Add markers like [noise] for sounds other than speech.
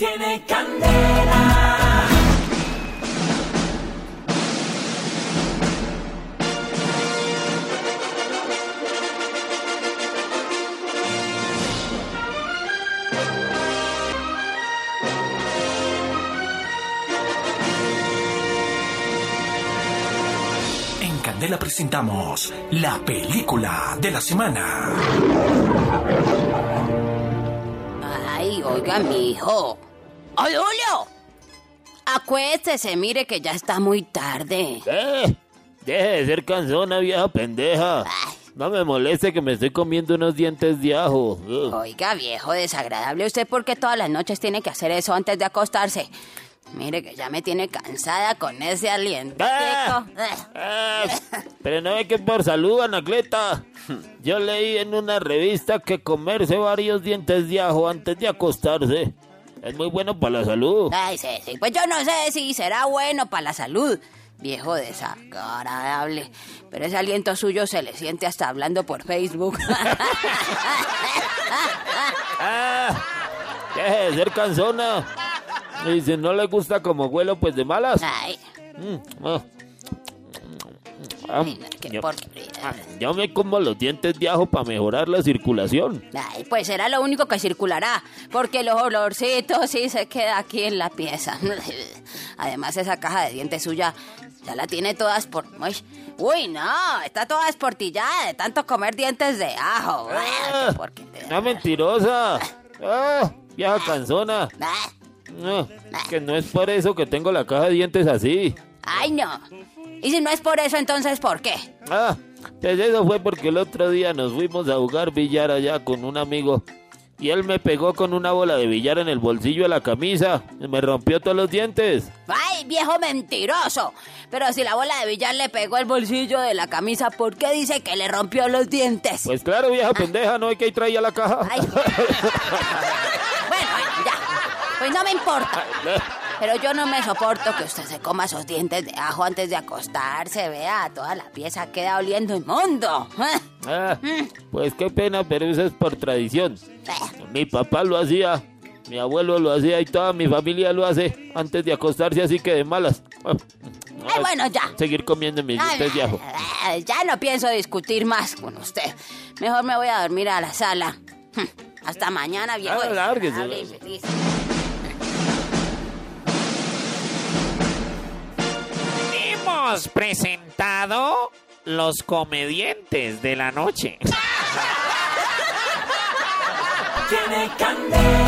tiene candela. En Candela presentamos la película de la semana. Ay, oiga, mi hijo. ¡Ay, Julio! Acuéstese, mire que ya está muy tarde. ¡Eh! Deje de ser cansona, vieja pendeja. No me moleste que me estoy comiendo unos dientes de ajo. Ugh. Oiga, viejo desagradable, ¿usted por qué todas las noches tiene que hacer eso antes de acostarse? Mire que ya me tiene cansada con ese aliento. ¡Ah! Ah, pero no ve que por salud, Anacleta. Yo leí en una revista que comerse varios dientes de ajo antes de acostarse es muy bueno para la salud. Ay, sí, sí, pues yo no sé si será bueno para la salud. Viejo desagradable. Pero ese aliento suyo se le siente hasta hablando por Facebook. [laughs] ¡Ah! Deje de ser cansona. Y si no le gusta como huelo, pues de malas. Ay, Mm, ah. Qué yo, porquería. Ah, yo me como los dientes de ajo para mejorar la circulación. Ay, pues será lo único que circulará, porque los olorcitos sí se queda aquí en la pieza. [laughs] Además, esa caja de dientes suya ya la tiene todas por... Uy, no, está toda esportillada de tanto comer dientes de ajo. Ah. ¡Una mentirosa! ¡Ah! Vieja cansona. Ah, No, que no es por eso que tengo la caja de dientes así. Ay, no. Y si no es por eso, entonces, ¿por qué? Ah, pues eso fue porque el otro día nos fuimos a jugar billar allá con un amigo. Y él me pegó con una bola de billar en el bolsillo de la camisa. Y me rompió todos los dientes. ¡Ay, viejo mentiroso! Pero si la bola de billar le pegó el bolsillo de la camisa, ¿por qué dice que le rompió los dientes? Pues claro, vieja pendeja, no hay que ir traía la caja. Ay. bueno, [laughs] bueno, ya. Pues no me importa. Pero yo no me soporto que usted se coma esos dientes de ajo antes de acostarse. Vea, toda la pieza queda oliendo inmundo. Ah, [laughs] pues qué pena, pero eso es por tradición. Mi papá lo hacía, mi abuelo lo hacía y toda mi familia lo hace antes de acostarse, así que de malas. Ah, Ay, bueno, ya. Seguir comiendo mis dientes de ajo. Ya no pienso discutir más con usted. Mejor me voy a dormir a la sala. Hasta mañana, viejo. Ah, Presentado los comediantes de la noche. Tiene candela.